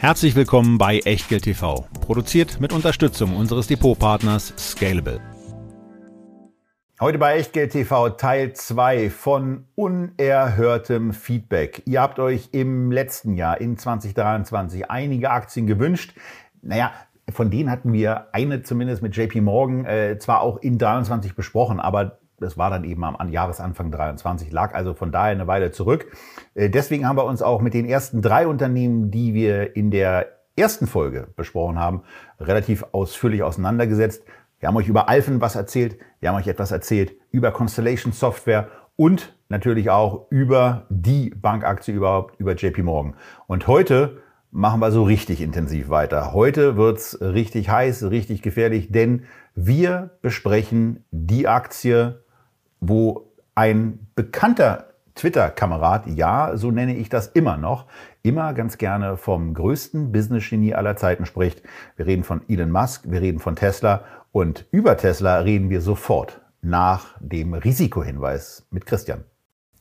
Herzlich willkommen bei Echtgeld TV, produziert mit Unterstützung unseres Depotpartners Scalable. Heute bei Echtgeld TV Teil 2 von unerhörtem Feedback. Ihr habt euch im letzten Jahr, in 2023, einige Aktien gewünscht. Naja, von denen hatten wir eine zumindest mit JP Morgan äh, zwar auch in 23 besprochen, aber das war dann eben am Jahresanfang 23, lag also von daher eine Weile zurück. Äh, deswegen haben wir uns auch mit den ersten drei Unternehmen, die wir in der ersten Folge besprochen haben, relativ ausführlich auseinandergesetzt. Wir haben euch über Alphen was erzählt, wir haben euch etwas erzählt über Constellation Software und natürlich auch über die Bankaktie überhaupt, über JP Morgan. Und heute machen wir so richtig intensiv weiter. Heute wird's richtig heiß, richtig gefährlich, denn wir besprechen die Aktie, wo ein bekannter Twitter-Kamerad, ja, so nenne ich das immer noch, immer ganz gerne vom größten Business-Genie aller Zeiten spricht. Wir reden von Elon Musk, wir reden von Tesla und über Tesla reden wir sofort nach dem Risikohinweis mit Christian.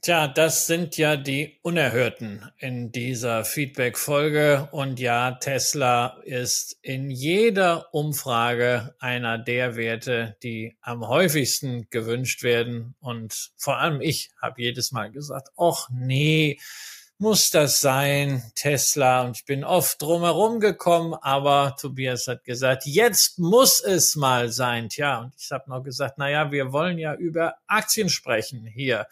Tja, das sind ja die Unerhörten in dieser Feedback-Folge. Und ja, Tesla ist in jeder Umfrage einer der Werte, die am häufigsten gewünscht werden. Und vor allem ich habe jedes Mal gesagt, ach nee, muss das sein, Tesla? Und ich bin oft drumherum gekommen, aber Tobias hat gesagt, jetzt muss es mal sein. Tja, und ich habe noch gesagt, na ja, wir wollen ja über Aktien sprechen hier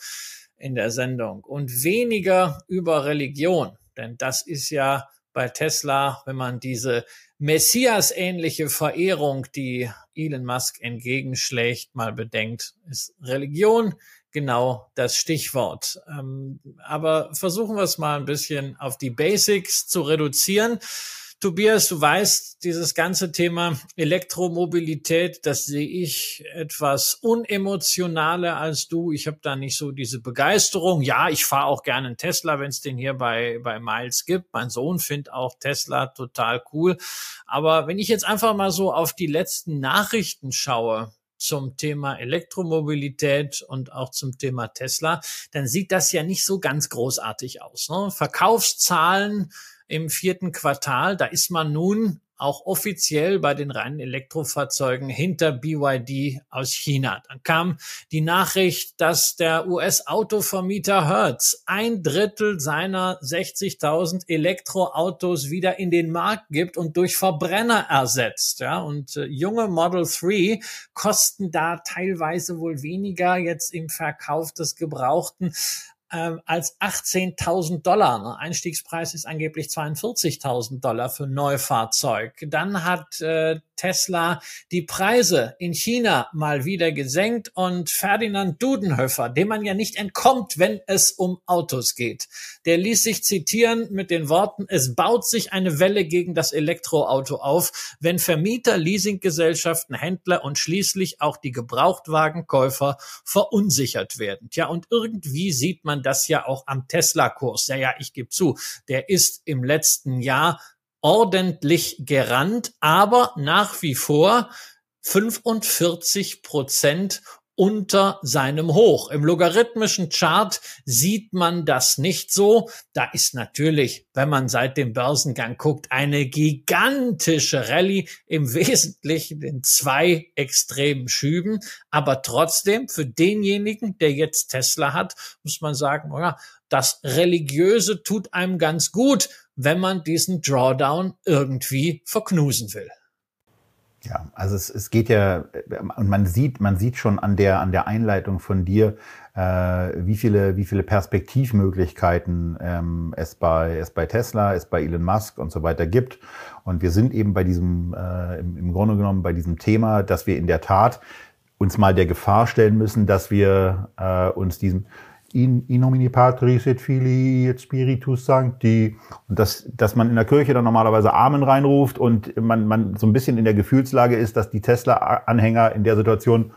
in der Sendung und weniger über Religion. Denn das ist ja bei Tesla, wenn man diese Messias-ähnliche Verehrung, die Elon Musk entgegenschlägt, mal bedenkt, ist Religion genau das Stichwort. Ähm, aber versuchen wir es mal ein bisschen auf die Basics zu reduzieren. Tobias, du weißt, dieses ganze Thema Elektromobilität, das sehe ich etwas unemotionaler als du. Ich habe da nicht so diese Begeisterung. Ja, ich fahre auch gerne einen Tesla, wenn es den hier bei, bei Miles gibt. Mein Sohn findet auch Tesla total cool. Aber wenn ich jetzt einfach mal so auf die letzten Nachrichten schaue, zum Thema Elektromobilität und auch zum Thema Tesla, dann sieht das ja nicht so ganz großartig aus. Ne? Verkaufszahlen im vierten Quartal. Da ist man nun auch offiziell bei den reinen Elektrofahrzeugen hinter BYD aus China. Dann kam die Nachricht, dass der US-Autovermieter Hertz ein Drittel seiner 60.000 Elektroautos wieder in den Markt gibt und durch Verbrenner ersetzt. Ja, und äh, junge Model 3 kosten da teilweise wohl weniger jetzt im Verkauf des Gebrauchten ähm, als 18.000 Dollar. Ne? Einstiegspreis ist angeblich 42.000 Dollar für Neufahrzeug. Dann hat äh, Tesla die Preise in China mal wieder gesenkt und Ferdinand Dudenhöfer, dem man ja nicht entkommt, wenn es um Autos geht, der ließ sich zitieren mit den Worten, es baut sich eine Welle gegen das Elektroauto auf, wenn Vermieter, Leasinggesellschaften, Händler und schließlich auch die Gebrauchtwagenkäufer verunsichert werden. Tja, und irgendwie sieht man das ja auch am Tesla-Kurs. Ja, ja, ich gebe zu, der ist im letzten Jahr ordentlich gerannt, aber nach wie vor 45 Prozent unter seinem Hoch. Im logarithmischen Chart sieht man das nicht so. Da ist natürlich, wenn man seit dem Börsengang guckt, eine gigantische Rallye im Wesentlichen in zwei extremen Schüben. Aber trotzdem, für denjenigen, der jetzt Tesla hat, muss man sagen, ja, das Religiöse tut einem ganz gut wenn man diesen Drawdown irgendwie verknusen will. Ja, also es, es geht ja, und man sieht, man sieht schon an der, an der Einleitung von dir, äh, wie viele, wie viele Perspektivmöglichkeiten ähm, es bei, es bei Tesla, es bei Elon Musk und so weiter gibt. Und wir sind eben bei diesem, äh, im, im Grunde genommen bei diesem Thema, dass wir in der Tat uns mal der Gefahr stellen müssen, dass wir äh, uns diesem, in, in nomine Patris et Filii et Spiritus Sancti. Und das, dass man in der Kirche dann normalerweise Amen reinruft und man, man so ein bisschen in der Gefühlslage ist, dass die Tesla-Anhänger in der Situation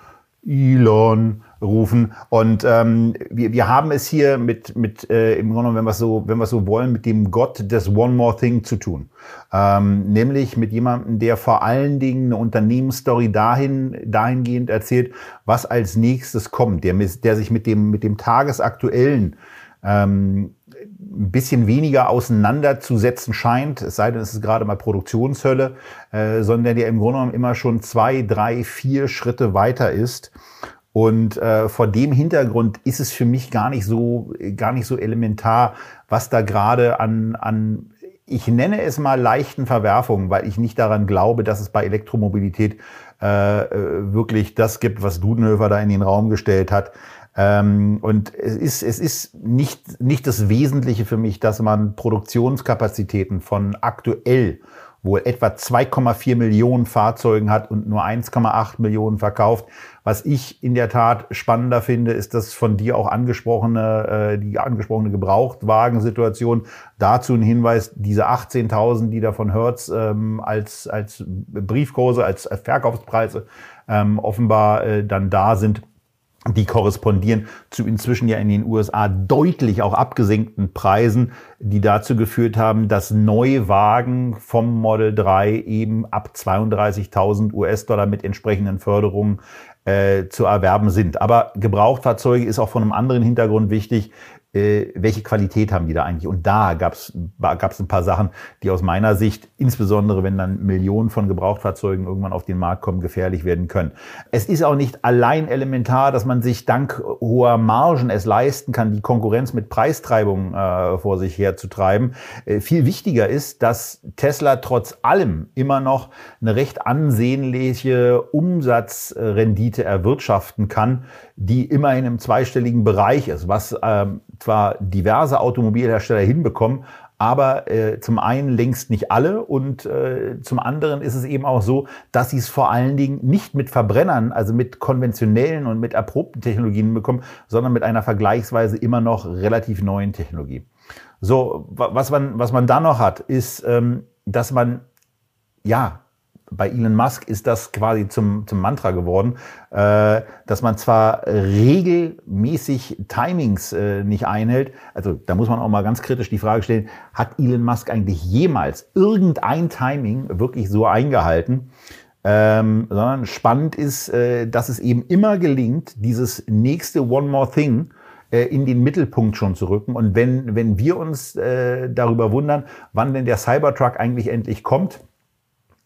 Elon rufen. Und ähm, wir, wir haben es hier mit, mit äh, im Grunde, wenn wir so, wenn wir so wollen, mit dem Gott des One More Thing zu tun. Ähm, nämlich mit jemandem, der vor allen Dingen eine Unternehmensstory dahin, dahingehend erzählt, was als nächstes kommt, der, der sich mit dem, mit dem tagesaktuellen ähm, ein bisschen weniger auseinanderzusetzen scheint, es sei denn, es ist gerade mal Produktionshölle, äh, sondern der im Grunde genommen immer schon zwei, drei, vier Schritte weiter ist. Und äh, vor dem Hintergrund ist es für mich gar nicht so, gar nicht so elementar, was da gerade an, an, ich nenne es mal leichten Verwerfungen, weil ich nicht daran glaube, dass es bei Elektromobilität äh, äh wirklich das gibt, was Dudenhöfer da in den Raum gestellt hat. Ähm, und es ist, es ist nicht, nicht das Wesentliche für mich, dass man Produktionskapazitäten von aktuell wohl etwa 2,4 Millionen Fahrzeugen hat und nur 1,8 Millionen verkauft. Was ich in der Tat spannender finde, ist das von dir auch angesprochene, äh, die angesprochene Gebrauchtwagensituation. Dazu ein Hinweis, diese 18.000, die da von Hertz ähm, als, als Briefkurse, als, als Verkaufspreise ähm, offenbar äh, dann da sind, die korrespondieren zu inzwischen ja in den USA deutlich auch abgesenkten Preisen, die dazu geführt haben, dass Neuwagen vom Model 3 eben ab 32.000 US-Dollar mit entsprechenden Förderungen äh, zu erwerben sind. Aber Gebrauchtfahrzeuge ist auch von einem anderen Hintergrund wichtig äh, welche Qualität haben die da eigentlich? Und da gab es ein paar Sachen, die aus meiner Sicht, insbesondere wenn dann Millionen von Gebrauchtfahrzeugen irgendwann auf den Markt kommen, gefährlich werden können. Es ist auch nicht allein elementar, dass man sich dank hoher Margen es leisten kann, die Konkurrenz mit Preistreibung äh, vor sich herzutreiben. Äh, viel wichtiger ist, dass Tesla trotz allem immer noch eine recht ansehnliche Umsatzrendite erwirtschaften kann, die immerhin im zweistelligen Bereich ist, was ähm, zwar diverse Automobilhersteller hinbekommen, aber äh, zum einen längst nicht alle und äh, zum anderen ist es eben auch so, dass sie es vor allen Dingen nicht mit Verbrennern, also mit konventionellen und mit erprobten Technologien bekommen, sondern mit einer vergleichsweise immer noch relativ neuen Technologie. So, was man, was man da noch hat, ist, ähm, dass man ja bei Elon Musk ist das quasi zum, zum Mantra geworden, äh, dass man zwar regelmäßig Timings äh, nicht einhält, also da muss man auch mal ganz kritisch die Frage stellen, hat Elon Musk eigentlich jemals irgendein Timing wirklich so eingehalten? Ähm, sondern spannend ist, äh, dass es eben immer gelingt, dieses nächste One More Thing äh, in den Mittelpunkt schon zu rücken. Und wenn, wenn wir uns äh, darüber wundern, wann denn der Cybertruck eigentlich endlich kommt,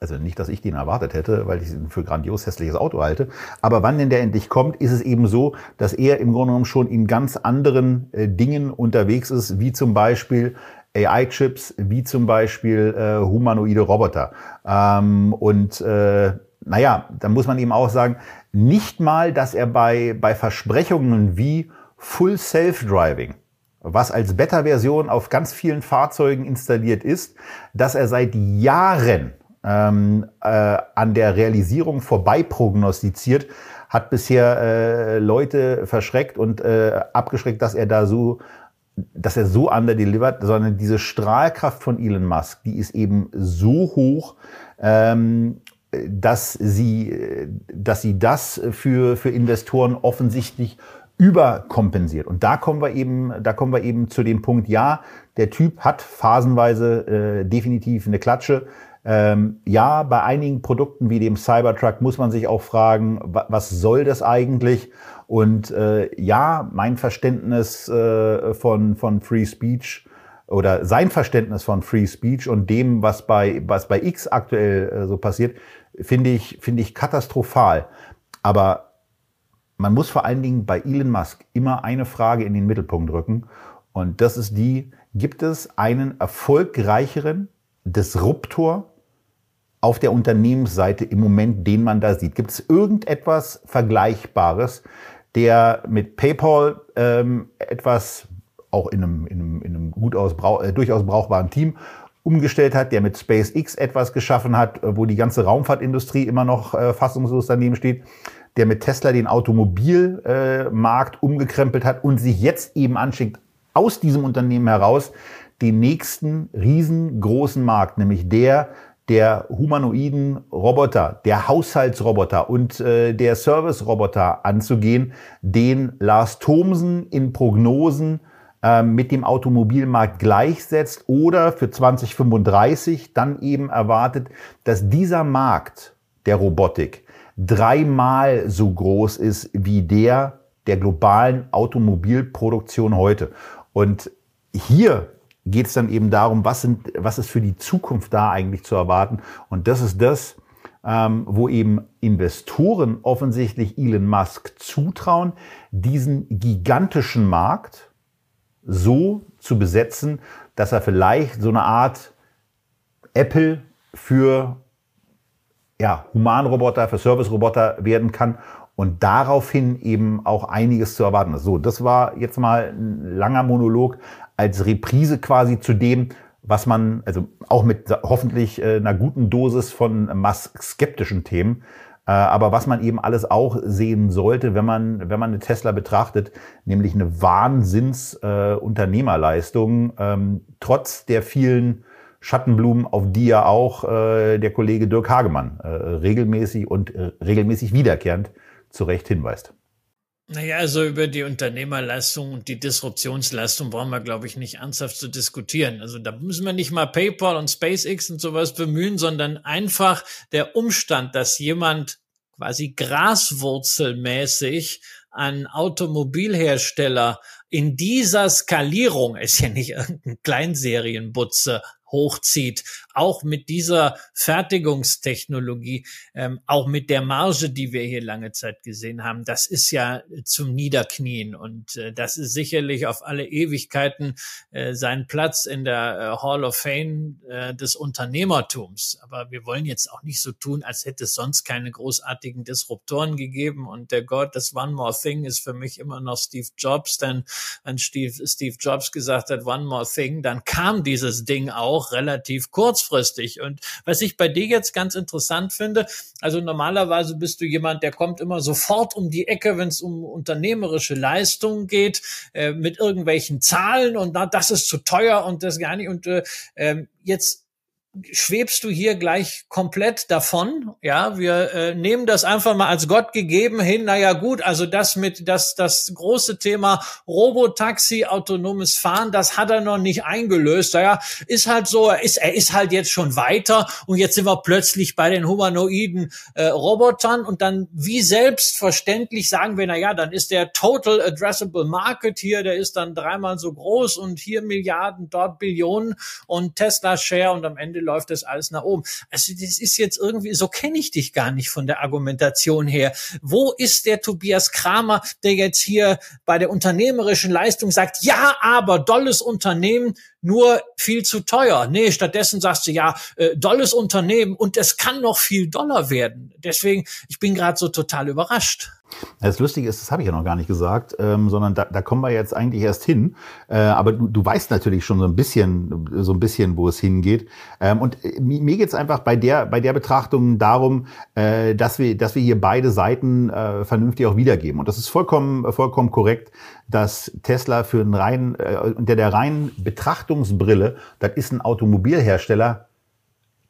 also nicht, dass ich den erwartet hätte, weil ich ihn für grandios hässliches Auto halte. Aber wann denn der endlich kommt, ist es eben so, dass er im Grunde genommen schon in ganz anderen äh, Dingen unterwegs ist, wie zum Beispiel AI-Chips, wie zum Beispiel äh, humanoide Roboter. Ähm, und äh, naja, dann muss man eben auch sagen, nicht mal, dass er bei, bei Versprechungen wie Full Self-Driving, was als Beta-Version auf ganz vielen Fahrzeugen installiert ist, dass er seit Jahren ähm, äh, an der Realisierung vorbei prognostiziert, hat bisher äh, Leute verschreckt und äh, abgeschreckt, dass er da so dass er so underdelivert, sondern diese Strahlkraft von Elon Musk, die ist eben so hoch, ähm, dass sie, dass sie das für, für Investoren offensichtlich überkompensiert. Und da kommen wir eben, da kommen wir eben zu dem Punkt, ja, der Typ hat phasenweise äh, definitiv eine Klatsche. Ähm, ja, bei einigen Produkten wie dem Cybertruck muss man sich auch fragen, was soll das eigentlich? Und äh, ja, mein Verständnis äh, von, von Free Speech oder sein Verständnis von Free Speech und dem, was bei, was bei X aktuell äh, so passiert, finde ich, finde ich katastrophal. Aber man muss vor allen Dingen bei Elon Musk immer eine Frage in den Mittelpunkt rücken. Und das ist die, gibt es einen erfolgreicheren Disruptor auf der Unternehmensseite im Moment, den man da sieht? Gibt es irgendetwas Vergleichbares, der mit PayPal ähm, etwas auch in einem, in einem, in einem gut aus, äh, durchaus brauchbaren Team umgestellt hat, der mit SpaceX etwas geschaffen hat, äh, wo die ganze Raumfahrtindustrie immer noch äh, fassungslos daneben steht? der mit Tesla den Automobilmarkt äh, umgekrempelt hat und sich jetzt eben anschickt, aus diesem Unternehmen heraus den nächsten riesengroßen Markt, nämlich der der humanoiden Roboter, der Haushaltsroboter und äh, der Service-Roboter anzugehen, den Lars Thomsen in Prognosen äh, mit dem Automobilmarkt gleichsetzt oder für 2035 dann eben erwartet, dass dieser Markt der Robotik dreimal so groß ist wie der der globalen Automobilproduktion heute. Und hier geht es dann eben darum, was, sind, was ist für die Zukunft da eigentlich zu erwarten. Und das ist das, ähm, wo eben Investoren offensichtlich Elon Musk zutrauen, diesen gigantischen Markt so zu besetzen, dass er vielleicht so eine Art Apple für ja, Humanroboter, für Service-Roboter werden kann und daraufhin eben auch einiges zu erwarten ist. So, das war jetzt mal ein langer Monolog als Reprise quasi zu dem, was man, also auch mit hoffentlich äh, einer guten Dosis von Musk-skeptischen Themen, äh, aber was man eben alles auch sehen sollte, wenn man, wenn man eine Tesla betrachtet, nämlich eine Wahnsinns-Unternehmerleistung, äh, ähm, trotz der vielen Schattenblumen, auf die ja auch äh, der Kollege Dirk Hagemann äh, regelmäßig und äh, regelmäßig wiederkehrend zu Recht hinweist. Naja, also über die Unternehmerleistung und die Disruptionsleistung brauchen wir, glaube ich, nicht ernsthaft zu diskutieren. Also da müssen wir nicht mal PayPal und SpaceX und sowas bemühen, sondern einfach der Umstand, dass jemand quasi graswurzelmäßig an Automobilhersteller in dieser Skalierung, ist ja nicht irgendein Kleinserienbutze, hochzieht, auch mit dieser Fertigungstechnologie, ähm, auch mit der Marge, die wir hier lange Zeit gesehen haben, das ist ja zum Niederknien. Und äh, das ist sicherlich auf alle Ewigkeiten äh, sein Platz in der äh, Hall of Fame äh, des Unternehmertums. Aber wir wollen jetzt auch nicht so tun, als hätte es sonst keine großartigen Disruptoren gegeben. Und der Gott, das One More Thing ist für mich immer noch Steve Jobs, denn wenn Steve, Steve Jobs gesagt hat, One More Thing, dann kam dieses Ding auch auch relativ kurzfristig. Und was ich bei dir jetzt ganz interessant finde, also normalerweise bist du jemand, der kommt immer sofort um die Ecke, wenn es um unternehmerische Leistungen geht, äh, mit irgendwelchen Zahlen und na, das ist zu teuer und das gar nicht. Und äh, ähm, jetzt schwebst du hier gleich komplett davon. Ja, wir äh, nehmen das einfach mal als Gott gegeben hin. Naja, gut, also das mit das das große Thema Robotaxi, autonomes Fahren, das hat er noch nicht eingelöst. Naja, ist halt so, er ist er ist halt jetzt schon weiter und jetzt sind wir plötzlich bei den humanoiden äh, Robotern und dann wie selbstverständlich sagen wir, naja, dann ist der Total Addressable Market hier, der ist dann dreimal so groß und hier Milliarden, dort Billionen und Tesla Share und am Ende läuft das alles nach oben. Also das ist jetzt irgendwie, so kenne ich dich gar nicht von der Argumentation her. Wo ist der Tobias Kramer, der jetzt hier bei der unternehmerischen Leistung sagt, ja, aber dolles Unternehmen, nur viel zu teuer. Nee, stattdessen sagst du ja, äh, dolles Unternehmen und es kann noch viel doller werden. Deswegen, ich bin gerade so total überrascht. Das Lustige ist, das habe ich ja noch gar nicht gesagt, ähm, sondern da, da kommen wir jetzt eigentlich erst hin. Äh, aber du, du weißt natürlich schon so ein bisschen, so ein bisschen, wo es hingeht. Ähm, und äh, mir geht's einfach bei der, bei der Betrachtung darum, äh, dass wir, dass wir hier beide Seiten äh, vernünftig auch wiedergeben. Und das ist vollkommen, vollkommen korrekt, dass Tesla für einen reinen, äh, unter der reinen Betrachtungsbrille, das ist ein Automobilhersteller,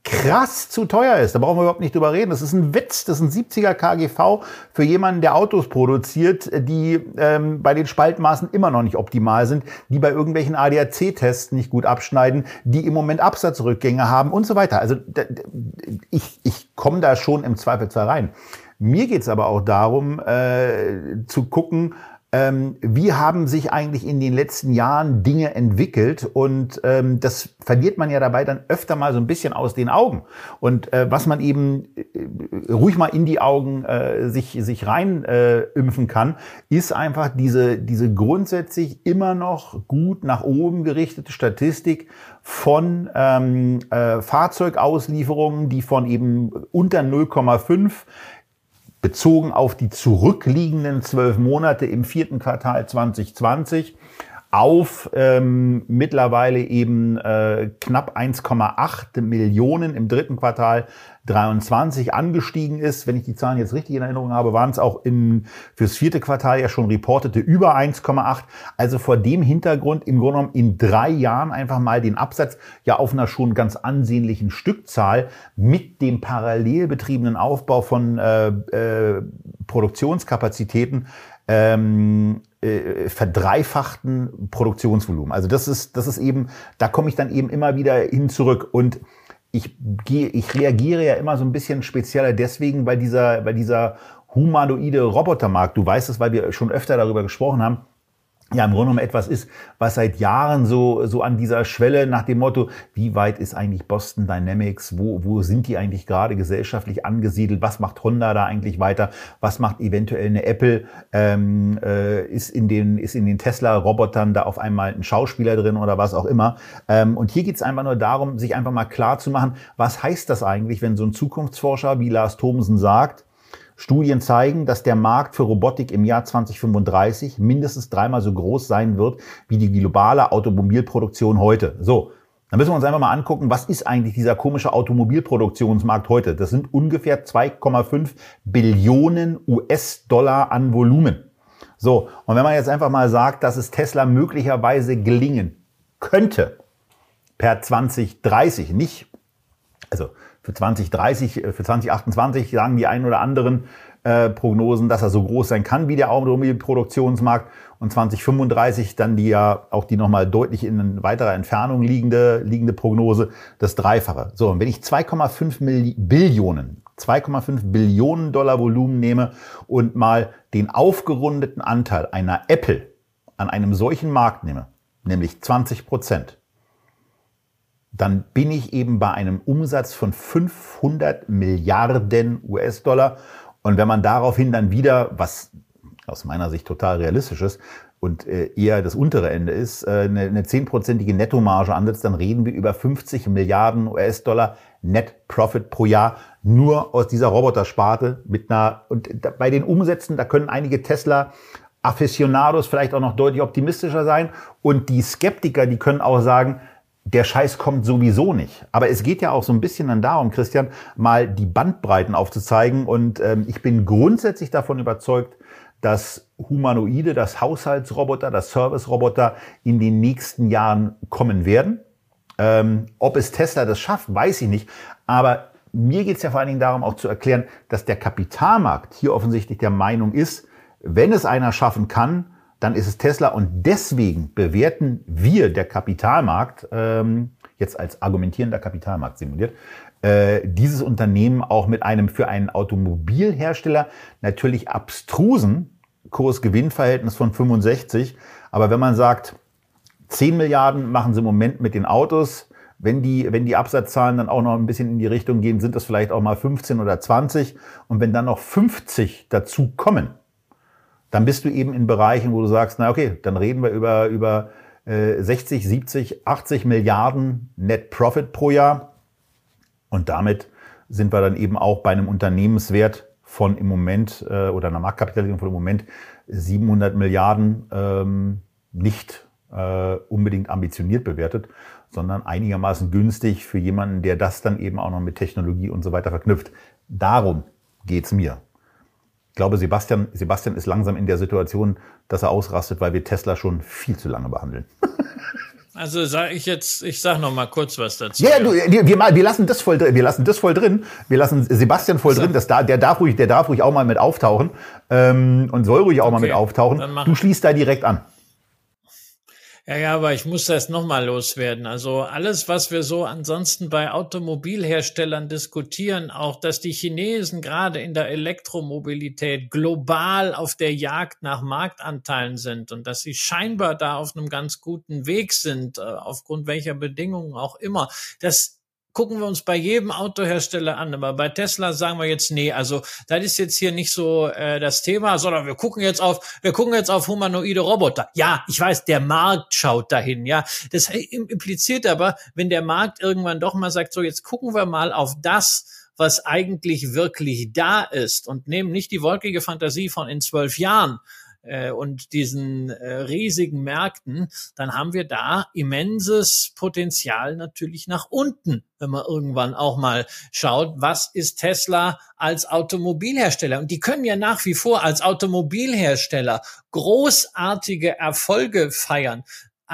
krass zu teuer ist. Da brauchen wir überhaupt nicht drüber reden. Das ist ein Witz. Das ist ein 70er KGV für jemanden, der Autos produziert, die ähm, bei den Spaltmaßen immer noch nicht optimal sind, die bei irgendwelchen ADAC-Tests nicht gut abschneiden, die im Moment Absatzrückgänge haben und so weiter. Also ich, ich komme da schon im Zweifelsfall rein. Mir geht's aber auch darum, äh, zu gucken, ähm, wie haben sich eigentlich in den letzten Jahren Dinge entwickelt? Und ähm, das verliert man ja dabei dann öfter mal so ein bisschen aus den Augen. Und äh, was man eben äh, ruhig mal in die Augen äh, sich sich rein äh, impfen kann, ist einfach diese diese grundsätzlich immer noch gut nach oben gerichtete Statistik von ähm, äh, Fahrzeugauslieferungen, die von eben unter 0,5 bezogen auf die zurückliegenden zwölf Monate im vierten Quartal 2020 auf ähm, mittlerweile eben äh, knapp 1,8 Millionen im dritten Quartal 23 angestiegen ist. Wenn ich die Zahlen jetzt richtig in Erinnerung habe, waren es auch in, fürs vierte Quartal ja schon reportete über 1,8. Also vor dem Hintergrund im Grunde genommen in drei Jahren einfach mal den Absatz ja auf einer schon ganz ansehnlichen Stückzahl mit dem parallel betriebenen Aufbau von äh, äh, Produktionskapazitäten ähm, äh, verdreifachten Produktionsvolumen. Also das ist, das ist eben, da komme ich dann eben immer wieder hin zurück. Und ich ich reagiere ja immer so ein bisschen spezieller deswegen, weil dieser, weil dieser humanoide Robotermarkt, du weißt es, weil wir schon öfter darüber gesprochen haben, ja im Grunde genommen etwas ist, was seit Jahren so, so an dieser Schwelle nach dem Motto, wie weit ist eigentlich Boston Dynamics, wo, wo sind die eigentlich gerade gesellschaftlich angesiedelt, was macht Honda da eigentlich weiter, was macht eventuell eine Apple, ähm, äh, ist in den, ist in den Tesla-Robotern da auf einmal ein Schauspieler drin oder was auch immer. Ähm, und hier geht es einfach nur darum, sich einfach mal klar zu machen, was heißt das eigentlich, wenn so ein Zukunftsforscher wie Lars Thomsen sagt, Studien zeigen, dass der Markt für Robotik im Jahr 2035 mindestens dreimal so groß sein wird wie die globale Automobilproduktion heute. So. Dann müssen wir uns einfach mal angucken, was ist eigentlich dieser komische Automobilproduktionsmarkt heute? Das sind ungefähr 2,5 Billionen US-Dollar an Volumen. So, und wenn man jetzt einfach mal sagt, dass es Tesla möglicherweise gelingen könnte, per 2030, nicht, also für 2030, äh, für 2028 sagen die einen oder anderen äh, Prognosen, dass er so groß sein kann wie der Automobilproduktionsmarkt und 2035 dann die ja auch die nochmal deutlich in weiterer Entfernung liegende, liegende Prognose, das Dreifache. So, und wenn ich 2,5 Billionen, 2,5 Billionen Dollar Volumen nehme und mal den aufgerundeten Anteil einer Apple an einem solchen Markt nehme, nämlich 20 Prozent, dann bin ich eben bei einem Umsatz von 500 Milliarden US-Dollar. Und wenn man daraufhin dann wieder, was aus meiner Sicht total realistisch ist und äh, eher das untere Ende ist, äh, eine zehnprozentige Nettomarge ansetzt, dann reden wir über 50 Milliarden US-Dollar Net Profit pro Jahr nur aus dieser Robotersparte mit einer, und bei den Umsätzen, da können einige Tesla Aficionados vielleicht auch noch deutlich optimistischer sein und die Skeptiker, die können auch sagen, der Scheiß kommt sowieso nicht. Aber es geht ja auch so ein bisschen dann darum, Christian, mal die Bandbreiten aufzuzeigen. Und ähm, ich bin grundsätzlich davon überzeugt, dass Humanoide, das Haushaltsroboter, das Serviceroboter in den nächsten Jahren kommen werden. Ähm, ob es Tesla das schafft, weiß ich nicht. Aber mir geht es ja vor allen Dingen darum, auch zu erklären, dass der Kapitalmarkt hier offensichtlich der Meinung ist, wenn es einer schaffen kann, dann ist es Tesla und deswegen bewerten wir, der Kapitalmarkt, ähm, jetzt als argumentierender Kapitalmarkt simuliert, äh, dieses Unternehmen auch mit einem für einen Automobilhersteller natürlich abstrusen Kurs-Gewinn-Verhältnis von 65. Aber wenn man sagt, 10 Milliarden machen sie im Moment mit den Autos, wenn die, wenn die Absatzzahlen dann auch noch ein bisschen in die Richtung gehen, sind das vielleicht auch mal 15 oder 20. Und wenn dann noch 50 dazu kommen, dann bist du eben in Bereichen, wo du sagst, na okay, dann reden wir über, über äh, 60, 70, 80 Milliarden Net Profit pro Jahr. Und damit sind wir dann eben auch bei einem Unternehmenswert von im Moment äh, oder einer Marktkapitalisierung von im Moment 700 Milliarden ähm, nicht äh, unbedingt ambitioniert bewertet, sondern einigermaßen günstig für jemanden, der das dann eben auch noch mit Technologie und so weiter verknüpft. Darum geht's mir. Ich glaube, Sebastian, Sebastian ist langsam in der Situation, dass er ausrastet, weil wir Tesla schon viel zu lange behandeln. Also sage ich jetzt, ich sag noch mal kurz was dazu. Ja, du, wir, wir lassen das voll drin. Wir lassen das voll drin. Wir lassen Sebastian voll so. drin. Das da, der darf ruhig, der darf ruhig auch mal mit auftauchen ähm, und soll ruhig auch okay, mal mit auftauchen. Du schließt da direkt an. Ja, ja, aber ich muss das nochmal loswerden. Also alles, was wir so ansonsten bei Automobilherstellern diskutieren, auch dass die Chinesen gerade in der Elektromobilität global auf der Jagd nach Marktanteilen sind und dass sie scheinbar da auf einem ganz guten Weg sind, äh, aufgrund welcher Bedingungen auch immer, das gucken wir uns bei jedem Autohersteller an. Aber bei Tesla sagen wir jetzt, nee, also das ist jetzt hier nicht so äh, das Thema, sondern wir gucken jetzt auf, wir gucken jetzt auf humanoide Roboter. Ja, ich weiß, der Markt schaut dahin, ja. Das impliziert aber, wenn der Markt irgendwann doch mal sagt, so jetzt gucken wir mal auf das, was eigentlich wirklich da ist und nehmen nicht die wolkige Fantasie von in zwölf Jahren, äh, und diesen äh, riesigen Märkten, dann haben wir da immenses Potenzial natürlich nach unten, wenn man irgendwann auch mal schaut, was ist Tesla als Automobilhersteller? Und die können ja nach wie vor als Automobilhersteller großartige Erfolge feiern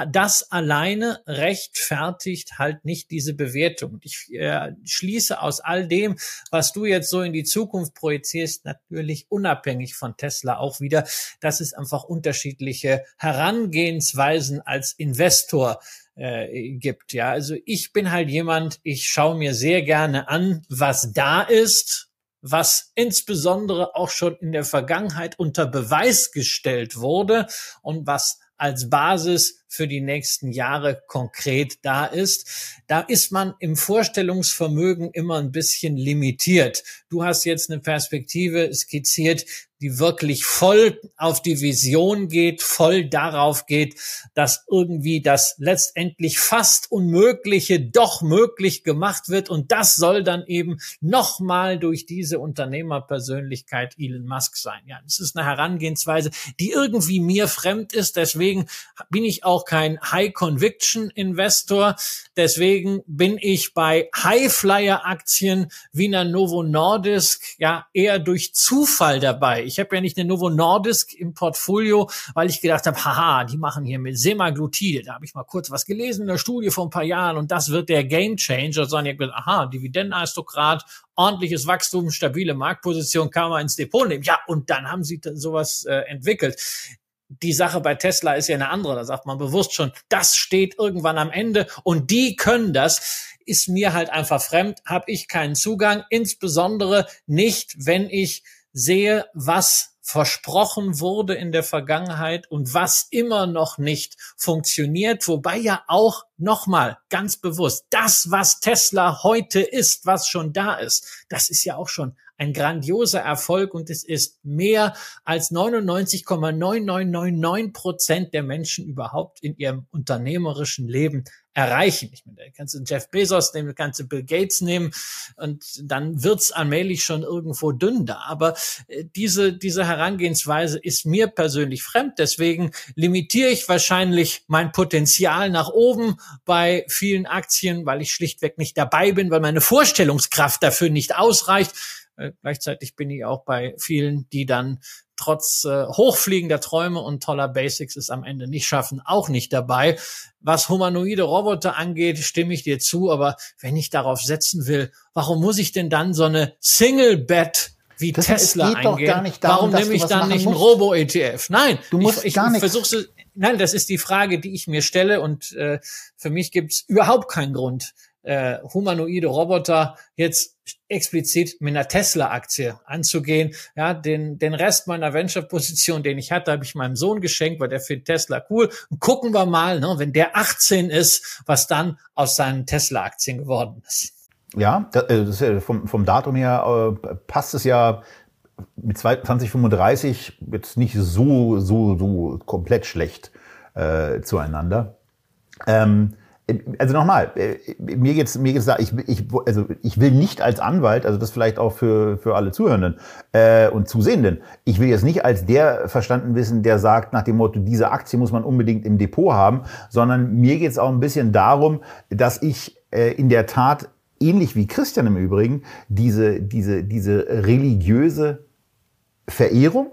das alleine rechtfertigt halt nicht diese Bewertung. Ich äh, schließe aus all dem, was du jetzt so in die Zukunft projizierst, natürlich unabhängig von Tesla auch wieder, dass es einfach unterschiedliche Herangehensweisen als Investor äh, gibt. Ja, also ich bin halt jemand, ich schaue mir sehr gerne an, was da ist, was insbesondere auch schon in der Vergangenheit unter Beweis gestellt wurde und was als Basis für die nächsten Jahre konkret da ist. Da ist man im Vorstellungsvermögen immer ein bisschen limitiert. Du hast jetzt eine Perspektive skizziert, die wirklich voll auf die Vision geht, voll darauf geht, dass irgendwie das letztendlich fast Unmögliche doch möglich gemacht wird. Und das soll dann eben nochmal durch diese Unternehmerpersönlichkeit Elon Musk sein. Ja, das ist eine Herangehensweise, die irgendwie mir fremd ist. Deswegen bin ich auch kein High-Conviction-Investor. Deswegen bin ich bei High-Flyer-Aktien wie einer Novo Nordisk ja eher durch Zufall dabei. Ich habe ja nicht eine Novo Nordisk im Portfolio, weil ich gedacht habe, haha, die machen hier mit Semaglutide. Da habe ich mal kurz was gelesen in der Studie vor ein paar Jahren und das wird der Game Changer, sondern ich habe gedacht, aha, Dividendenaristokrat, ordentliches Wachstum, stabile Marktposition, kann man ins Depot nehmen. Ja, und dann haben sie sowas äh, entwickelt die Sache bei Tesla ist ja eine andere. Da sagt man bewusst schon, das steht irgendwann am Ende und die können das. Ist mir halt einfach fremd, habe ich keinen Zugang, insbesondere nicht, wenn ich sehe, was versprochen wurde in der Vergangenheit und was immer noch nicht funktioniert, wobei ja auch nochmal ganz bewusst, das, was Tesla heute ist, was schon da ist, das ist ja auch schon ein grandioser Erfolg und es ist mehr als 99,9999 Prozent der Menschen überhaupt in ihrem unternehmerischen Leben erreichen. Ich meine, da kannst du Jeff Bezos nehmen, kannst du Bill Gates nehmen und dann wird's allmählich schon irgendwo dünn da. Aber äh, diese, diese Herangehensweise ist mir persönlich fremd. Deswegen limitiere ich wahrscheinlich mein Potenzial nach oben bei vielen Aktien, weil ich schlichtweg nicht dabei bin, weil meine Vorstellungskraft dafür nicht ausreicht. Äh, gleichzeitig bin ich auch bei vielen, die dann trotz äh, hochfliegender Träume und toller Basics es am Ende nicht schaffen, auch nicht dabei. Was humanoide Roboter angeht, stimme ich dir zu, aber wenn ich darauf setzen will, warum muss ich denn dann so eine Single-Bet wie das Tesla eingehen? Darum, Warum nehme ich dann nicht einen Robo-ETF? Nein, du musst ich, ich versuche Nein, das ist die Frage, die ich mir stelle und äh, für mich gibt es überhaupt keinen Grund, äh, humanoide Roboter jetzt explizit mit einer Tesla-Aktie anzugehen. Ja, den, den Rest meiner Venture-Position, den ich hatte, habe ich meinem Sohn geschenkt, weil der findet Tesla cool. Und gucken wir mal, ne, wenn der 18 ist, was dann aus seinen Tesla-Aktien geworden ist. Ja, äh, ist ja vom, vom Datum her äh, passt es ja mit 2035 jetzt nicht so, so, so komplett schlecht äh, zueinander. Ähm, also nochmal, äh, mir geht's mir geht's da, ich, ich, also ich will nicht als Anwalt, also das vielleicht auch für, für alle Zuhörenden äh, und Zusehenden, ich will jetzt nicht als der verstanden wissen, der sagt nach dem Motto, diese Aktie muss man unbedingt im Depot haben, sondern mir geht's auch ein bisschen darum, dass ich äh, in der Tat, ähnlich wie Christian im Übrigen, diese, diese, diese religiöse Verehrung,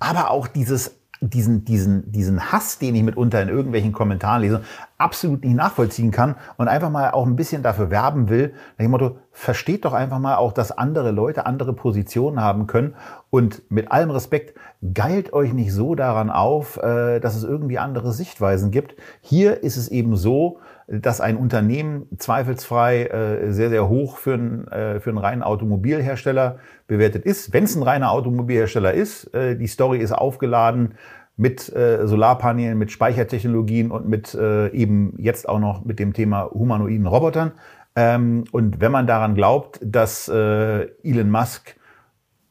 aber auch dieses diesen, diesen, diesen Hass, den ich mitunter in irgendwelchen Kommentaren lese, absolut nicht nachvollziehen kann und einfach mal auch ein bisschen dafür werben will, nach dem Motto, versteht doch einfach mal auch, dass andere Leute andere Positionen haben können und mit allem Respekt, geilt euch nicht so daran auf, äh, dass es irgendwie andere Sichtweisen gibt. Hier ist es eben so, dass ein Unternehmen zweifelsfrei äh, sehr, sehr hoch für einen, äh, für einen reinen Automobilhersteller bewertet ist. Wenn es ein reiner Automobilhersteller ist, äh, die Story ist aufgeladen mit äh, Solarpanelen, mit Speichertechnologien und mit äh, eben jetzt auch noch mit dem Thema humanoiden Robotern. Ähm, und wenn man daran glaubt, dass äh, Elon Musk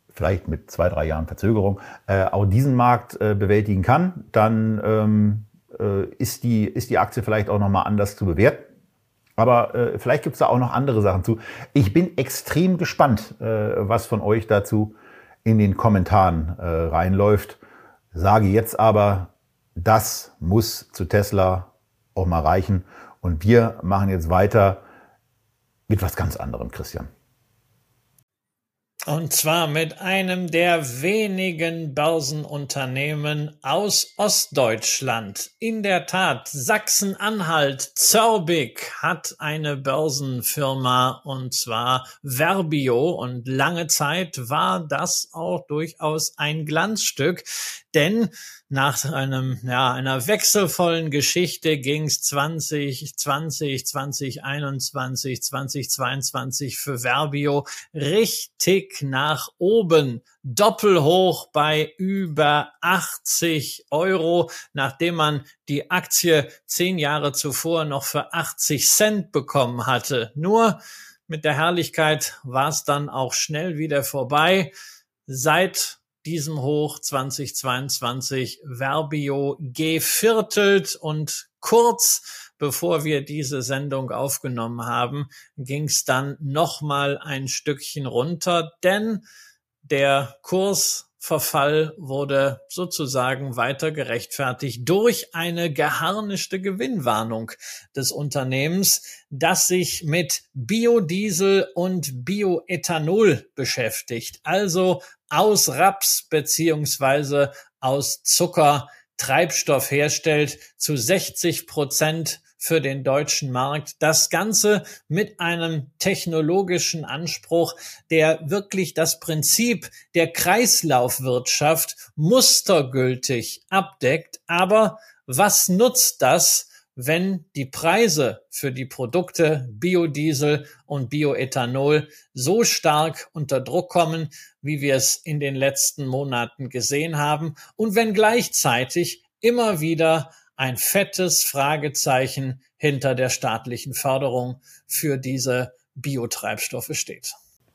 vielleicht mit zwei, drei Jahren Verzögerung auch diesen Markt bewältigen kann, dann ähm, äh, ist, die, ist die Aktie vielleicht auch nochmal anders zu bewerten. Aber äh, vielleicht gibt's da auch noch andere Sachen zu. Ich bin extrem gespannt, äh, was von euch dazu in den Kommentaren äh, reinläuft. Sage jetzt aber, das muss zu Tesla auch mal reichen. Und wir machen jetzt weiter mit was ganz anderem, Christian. Und zwar mit einem der wenigen Börsenunternehmen aus Ostdeutschland. In der Tat, Sachsen-Anhalt, Zörbig hat eine Börsenfirma und zwar Verbio. Und lange Zeit war das auch durchaus ein Glanzstück, denn nach einem, ja, einer wechselvollen Geschichte ging's 2020, 2021, 2022 für Verbio richtig nach oben. Doppelhoch bei über 80 Euro, nachdem man die Aktie zehn Jahre zuvor noch für 80 Cent bekommen hatte. Nur mit der Herrlichkeit war es dann auch schnell wieder vorbei. Seit diesem Hoch 2022 Verbio geviertelt. Und kurz bevor wir diese Sendung aufgenommen haben, ging es dann nochmal ein Stückchen runter, denn der Kurs Verfall wurde sozusagen weiter gerechtfertigt durch eine geharnischte Gewinnwarnung des Unternehmens, das sich mit Biodiesel und Bioethanol beschäftigt, also aus Raps beziehungsweise aus Zucker Treibstoff herstellt zu 60 Prozent für den deutschen Markt. Das Ganze mit einem technologischen Anspruch, der wirklich das Prinzip der Kreislaufwirtschaft mustergültig abdeckt. Aber was nutzt das, wenn die Preise für die Produkte Biodiesel und Bioethanol so stark unter Druck kommen, wie wir es in den letzten Monaten gesehen haben, und wenn gleichzeitig immer wieder ein fettes Fragezeichen hinter der staatlichen Förderung für diese Biotreibstoffe steht.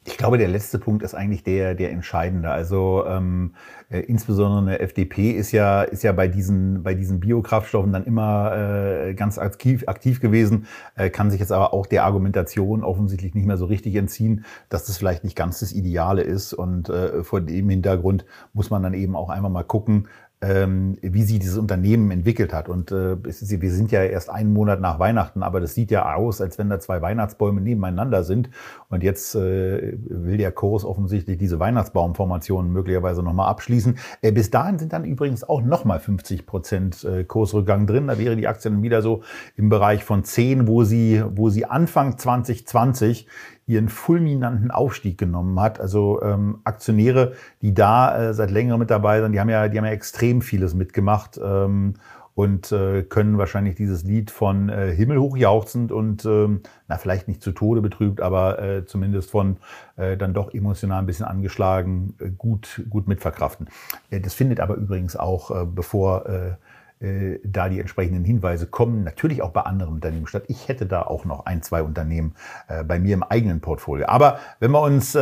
Ich glaube, der letzte Punkt ist eigentlich der, der entscheidende. Also ähm, äh, insbesondere eine FDP ist ja, ist ja bei diesen, bei diesen Biokraftstoffen dann immer äh, ganz aktiv, aktiv gewesen, äh, kann sich jetzt aber auch der Argumentation offensichtlich nicht mehr so richtig entziehen, dass das vielleicht nicht ganz das Ideale ist. Und äh, vor dem Hintergrund muss man dann eben auch einmal mal gucken, ähm, wie sie dieses Unternehmen entwickelt hat. Und äh, wir sind ja erst einen Monat nach Weihnachten, aber das sieht ja aus, als wenn da zwei Weihnachtsbäume nebeneinander sind. Und jetzt äh, will der Kurs offensichtlich diese Weihnachtsbaumformationen möglicherweise nochmal abschließen. Äh, bis dahin sind dann übrigens auch nochmal 50 Prozent äh, Kursrückgang drin. Da wäre die Aktie dann wieder so im Bereich von 10, wo sie, wo sie Anfang 2020 ihren fulminanten Aufstieg genommen hat. Also ähm, Aktionäre, die da äh, seit längerem mit dabei sind, die haben ja, die haben ja extrem vieles mitgemacht ähm, und äh, können wahrscheinlich dieses Lied von äh, Himmel hochjauchzend und ähm, na vielleicht nicht zu Tode betrübt, aber äh, zumindest von äh, dann doch emotional ein bisschen angeschlagen äh, gut gut mitverkraften. Äh, das findet aber übrigens auch äh, bevor äh, äh, da die entsprechenden Hinweise kommen, natürlich auch bei anderen Unternehmen statt. Ich hätte da auch noch ein, zwei Unternehmen äh, bei mir im eigenen Portfolio. Aber wenn wir uns äh,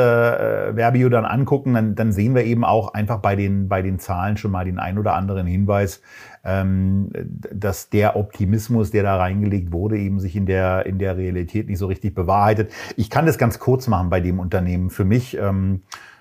Verbio dann angucken, dann, dann sehen wir eben auch einfach bei den, bei den Zahlen schon mal den ein oder anderen Hinweis, ähm, dass der Optimismus, der da reingelegt wurde, eben sich in der, in der Realität nicht so richtig bewahrheitet. Ich kann das ganz kurz machen bei dem Unternehmen. Für mich, ähm, äh,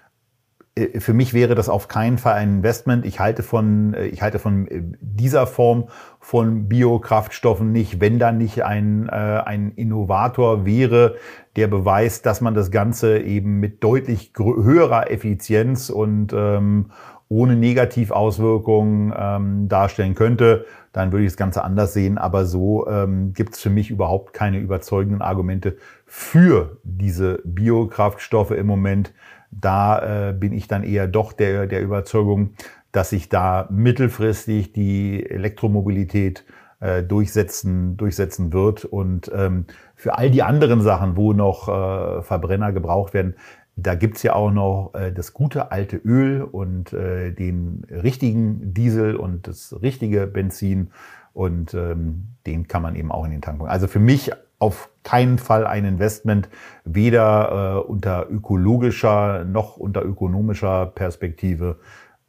für mich wäre das auf keinen Fall ein Investment. Ich halte von, äh, ich halte von äh, dieser Form von Biokraftstoffen nicht, wenn da nicht ein, äh, ein Innovator wäre, der beweist, dass man das Ganze eben mit deutlich höherer Effizienz und ähm, ohne Negativauswirkungen ähm, darstellen könnte, dann würde ich das Ganze anders sehen. Aber so ähm, gibt es für mich überhaupt keine überzeugenden Argumente für diese Biokraftstoffe im Moment da äh, bin ich dann eher doch der, der Überzeugung, dass sich da mittelfristig die Elektromobilität äh, durchsetzen, durchsetzen wird. Und ähm, für all die anderen Sachen, wo noch äh, Verbrenner gebraucht werden, da gibt's ja auch noch äh, das gute alte Öl und äh, den richtigen Diesel und das richtige Benzin. Und ähm, den kann man eben auch in den Tank bringen. Also für mich auf keinen Fall ein Investment, weder äh, unter ökologischer noch unter ökonomischer Perspektive.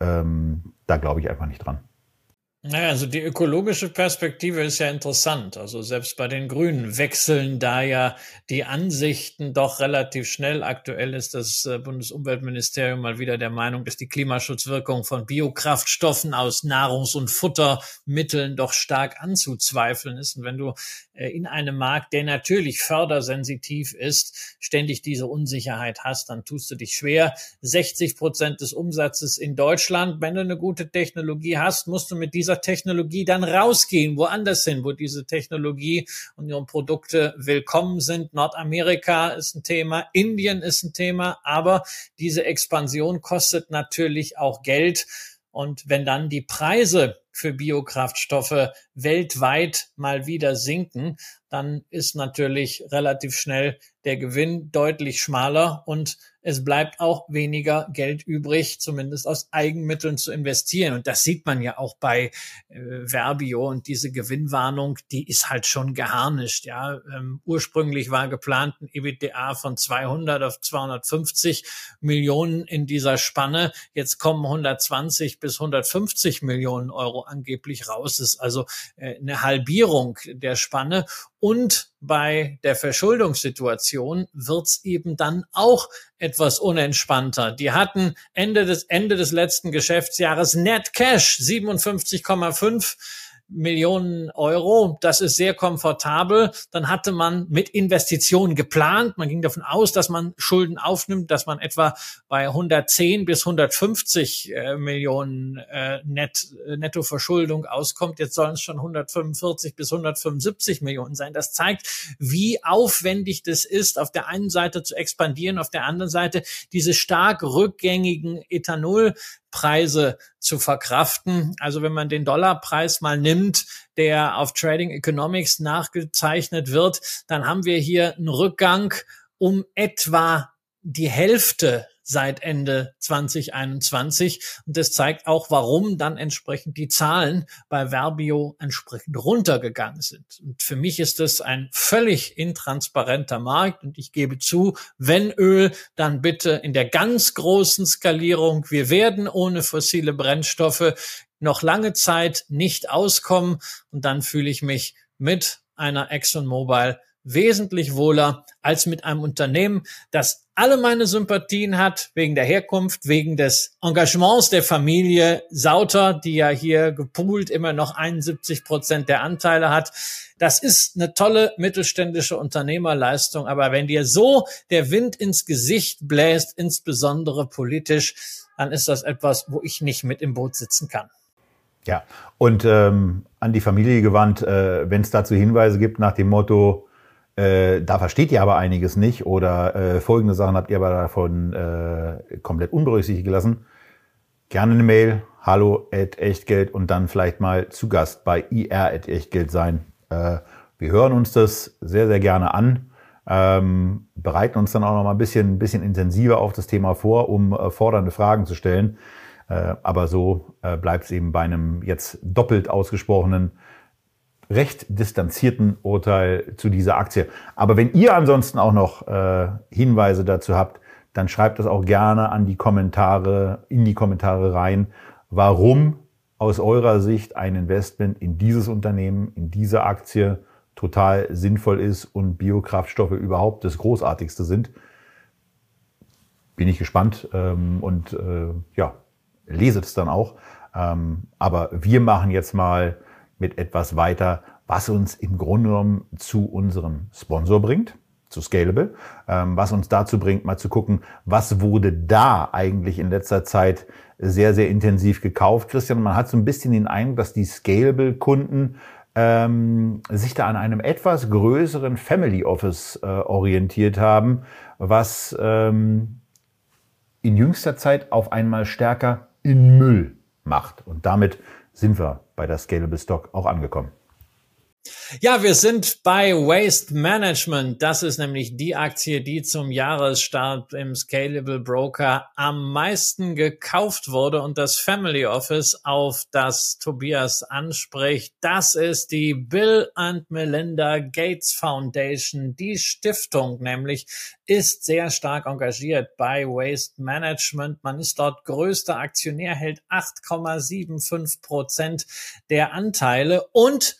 Ähm, da glaube ich einfach nicht dran. Naja, also die ökologische Perspektive ist ja interessant. Also selbst bei den Grünen wechseln da ja die Ansichten doch relativ schnell. Aktuell ist das äh, Bundesumweltministerium mal wieder der Meinung, dass die Klimaschutzwirkung von Biokraftstoffen aus Nahrungs- und Futtermitteln doch stark anzuzweifeln ist. Und wenn du äh, in einem Markt, der natürlich fördersensitiv ist, ständig diese Unsicherheit hast, dann tust du dich schwer. 60 Prozent des Umsatzes in Deutschland, wenn du eine gute Technologie hast, musst du mit dieser Technologie dann rausgehen, woanders hin, wo diese Technologie und ihre Produkte willkommen sind. Nordamerika ist ein Thema, Indien ist ein Thema, aber diese Expansion kostet natürlich auch Geld. Und wenn dann die Preise für Biokraftstoffe weltweit mal wieder sinken, dann ist natürlich relativ schnell der Gewinn deutlich schmaler und es bleibt auch weniger Geld übrig, zumindest aus Eigenmitteln zu investieren. Und das sieht man ja auch bei äh, Verbio und diese Gewinnwarnung, die ist halt schon geharnischt. Ja, ähm, ursprünglich war geplant ein EBITDA von 200 auf 250 Millionen in dieser Spanne. Jetzt kommen 120 bis 150 Millionen Euro angeblich raus. Ist also äh, eine Halbierung der Spanne. Und bei der Verschuldungssituation wird's eben dann auch etwas unentspannter. Die hatten Ende des, Ende des letzten Geschäftsjahres Net Cash 57,5 Millionen Euro. Das ist sehr komfortabel. Dann hatte man mit Investitionen geplant. Man ging davon aus, dass man Schulden aufnimmt, dass man etwa bei 110 bis 150 äh, Millionen äh, Net, Nettoverschuldung auskommt. Jetzt sollen es schon 145 bis 175 Millionen sein. Das zeigt, wie aufwendig das ist, auf der einen Seite zu expandieren, auf der anderen Seite diese stark rückgängigen Ethanol Preise zu verkraften. Also wenn man den Dollarpreis mal nimmt, der auf Trading Economics nachgezeichnet wird, dann haben wir hier einen Rückgang um etwa die Hälfte seit Ende 2021. Und das zeigt auch, warum dann entsprechend die Zahlen bei Verbio entsprechend runtergegangen sind. Und für mich ist das ein völlig intransparenter Markt. Und ich gebe zu, wenn Öl, dann bitte in der ganz großen Skalierung. Wir werden ohne fossile Brennstoffe noch lange Zeit nicht auskommen. Und dann fühle ich mich mit einer ExxonMobil wesentlich wohler als mit einem Unternehmen, das alle meine Sympathien hat, wegen der Herkunft, wegen des Engagements der Familie Sauter, die ja hier gepoolt immer noch 71 Prozent der Anteile hat. Das ist eine tolle mittelständische Unternehmerleistung. Aber wenn dir so der Wind ins Gesicht bläst, insbesondere politisch, dann ist das etwas, wo ich nicht mit im Boot sitzen kann. Ja, und ähm, an die Familie gewandt, äh, wenn es dazu Hinweise gibt nach dem Motto, äh, da versteht ihr aber einiges nicht oder äh, folgende Sachen habt ihr aber davon äh, komplett unberücksichtigt gelassen. Gerne eine Mail, hallo at echtgeld und dann vielleicht mal zu Gast bei ir at echtgeld sein. Äh, wir hören uns das sehr, sehr gerne an, ähm, bereiten uns dann auch noch mal ein bisschen, ein bisschen intensiver auf das Thema vor, um äh, fordernde Fragen zu stellen. Äh, aber so äh, bleibt es eben bei einem jetzt doppelt ausgesprochenen recht distanzierten Urteil zu dieser Aktie. Aber wenn ihr ansonsten auch noch äh, Hinweise dazu habt, dann schreibt das auch gerne an die Kommentare, in die Kommentare rein, warum aus eurer Sicht ein Investment in dieses Unternehmen, in diese Aktie total sinnvoll ist und Biokraftstoffe überhaupt das Großartigste sind. Bin ich gespannt ähm, und äh, ja, lese es dann auch. Ähm, aber wir machen jetzt mal mit etwas weiter, was uns im Grunde genommen zu unserem Sponsor bringt, zu Scalable, ähm, was uns dazu bringt, mal zu gucken, was wurde da eigentlich in letzter Zeit sehr, sehr intensiv gekauft. Christian, man hat so ein bisschen den Eindruck, dass die Scalable-Kunden ähm, sich da an einem etwas größeren Family Office äh, orientiert haben, was ähm, in jüngster Zeit auf einmal stärker in Müll macht. Und damit sind wir bei der Scalable Stock auch angekommen. Ja, wir sind bei Waste Management. Das ist nämlich die Aktie, die zum Jahresstart im Scalable Broker am meisten gekauft wurde und das Family Office, auf das Tobias anspricht. Das ist die Bill and Melinda Gates Foundation. Die Stiftung nämlich ist sehr stark engagiert bei Waste Management. Man ist dort größter Aktionär, hält 8,75 Prozent der Anteile und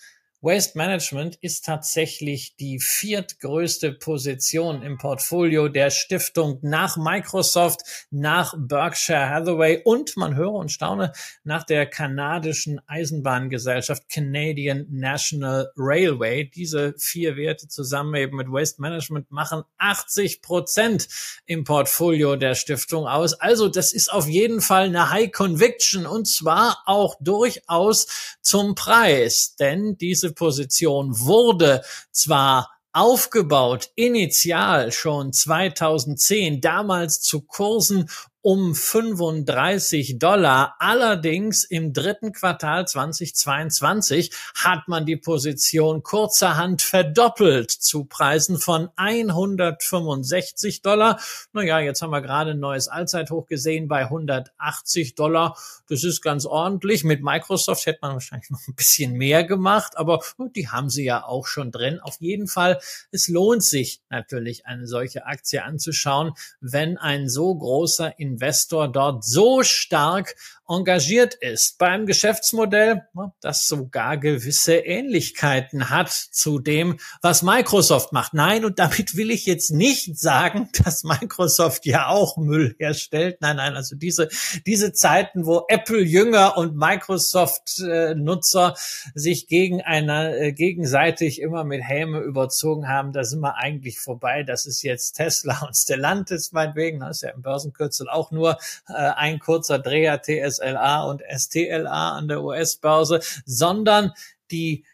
Waste Management ist tatsächlich die viertgrößte Position im Portfolio der Stiftung nach Microsoft, nach Berkshire Hathaway und man höre und staune nach der kanadischen Eisenbahngesellschaft Canadian National Railway. Diese vier Werte zusammen eben mit Waste Management machen 80 Prozent im Portfolio der Stiftung aus. Also das ist auf jeden Fall eine High Conviction und zwar auch durchaus zum Preis, denn diese Position wurde zwar aufgebaut, initial schon 2010, damals zu Kursen um 35 Dollar. Allerdings im dritten Quartal 2022 hat man die Position kurzerhand verdoppelt zu Preisen von 165 Dollar. Naja, jetzt haben wir gerade ein neues Allzeithoch gesehen bei 180 Dollar. Das ist ganz ordentlich. Mit Microsoft hätte man wahrscheinlich noch ein bisschen mehr gemacht, aber die haben sie ja auch schon drin. Auf jeden Fall, es lohnt sich natürlich, eine solche Aktie anzuschauen, wenn ein so großer Investor dort so stark engagiert ist. Beim Geschäftsmodell, das sogar gewisse Ähnlichkeiten hat zu dem, was Microsoft macht. Nein, und damit will ich jetzt nicht sagen, dass Microsoft ja auch Müll herstellt. Nein, nein, also diese, diese Zeiten, wo Apple-Jünger und Microsoft-Nutzer sich gegen einer, äh, gegenseitig immer mit Häme überzogen haben, da sind wir eigentlich vorbei. Das ist jetzt Tesla und Stellantis meinetwegen. Das ist ja im Börsenkürzel auch nur äh, ein kurzer Dreher TSLA und STLA an der US-Börse, sondern die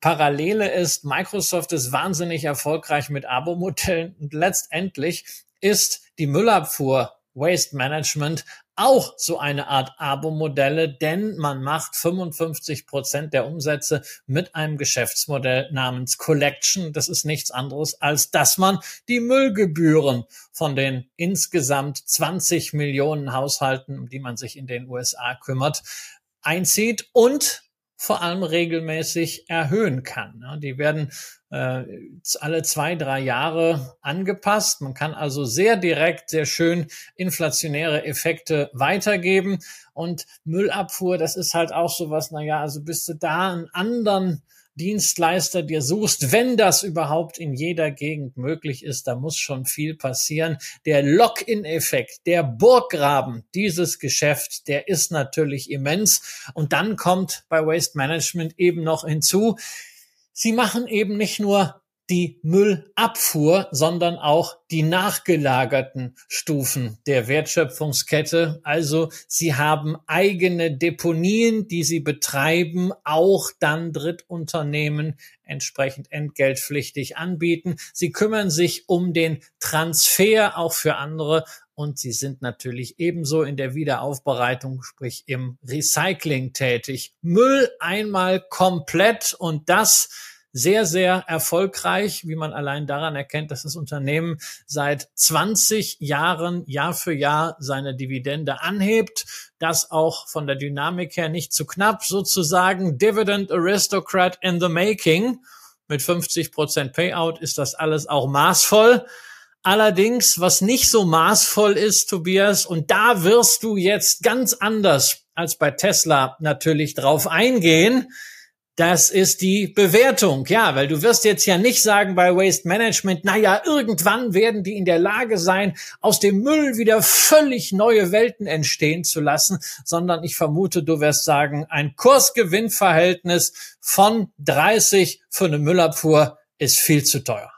Parallele ist, Microsoft ist wahnsinnig erfolgreich mit Abo-Modellen und letztendlich ist die Müllabfuhr Waste Management auch so eine Art Abo-Modelle, denn man macht 55 Prozent der Umsätze mit einem Geschäftsmodell namens Collection. Das ist nichts anderes, als dass man die Müllgebühren von den insgesamt 20 Millionen Haushalten, um die man sich in den USA kümmert, einzieht und vor allem regelmäßig erhöhen kann. Die werden äh, alle zwei, drei Jahre angepasst. Man kann also sehr direkt, sehr schön inflationäre Effekte weitergeben. Und Müllabfuhr, das ist halt auch sowas, na ja, also bist du da einen anderen Dienstleister dir suchst, wenn das überhaupt in jeder Gegend möglich ist, da muss schon viel passieren. Der Lock-in-Effekt, der Burggraben dieses Geschäft, der ist natürlich immens. Und dann kommt bei Waste Management eben noch hinzu, sie machen eben nicht nur die Müllabfuhr, sondern auch die nachgelagerten Stufen der Wertschöpfungskette. Also sie haben eigene Deponien, die sie betreiben, auch dann Drittunternehmen entsprechend entgeltpflichtig anbieten. Sie kümmern sich um den Transfer auch für andere und sie sind natürlich ebenso in der Wiederaufbereitung, sprich im Recycling tätig. Müll einmal komplett und das sehr, sehr erfolgreich, wie man allein daran erkennt, dass das Unternehmen seit 20 Jahren Jahr für Jahr seine Dividende anhebt. Das auch von der Dynamik her nicht zu knapp, sozusagen Dividend Aristocrat in the Making. Mit 50 Prozent Payout ist das alles auch maßvoll. Allerdings, was nicht so maßvoll ist, Tobias, und da wirst du jetzt ganz anders als bei Tesla natürlich drauf eingehen, das ist die Bewertung, ja, weil du wirst jetzt ja nicht sagen bei Waste Management, na ja, irgendwann werden die in der Lage sein, aus dem Müll wieder völlig neue Welten entstehen zu lassen, sondern ich vermute, du wirst sagen, ein Kursgewinnverhältnis von 30 für eine Müllabfuhr ist viel zu teuer.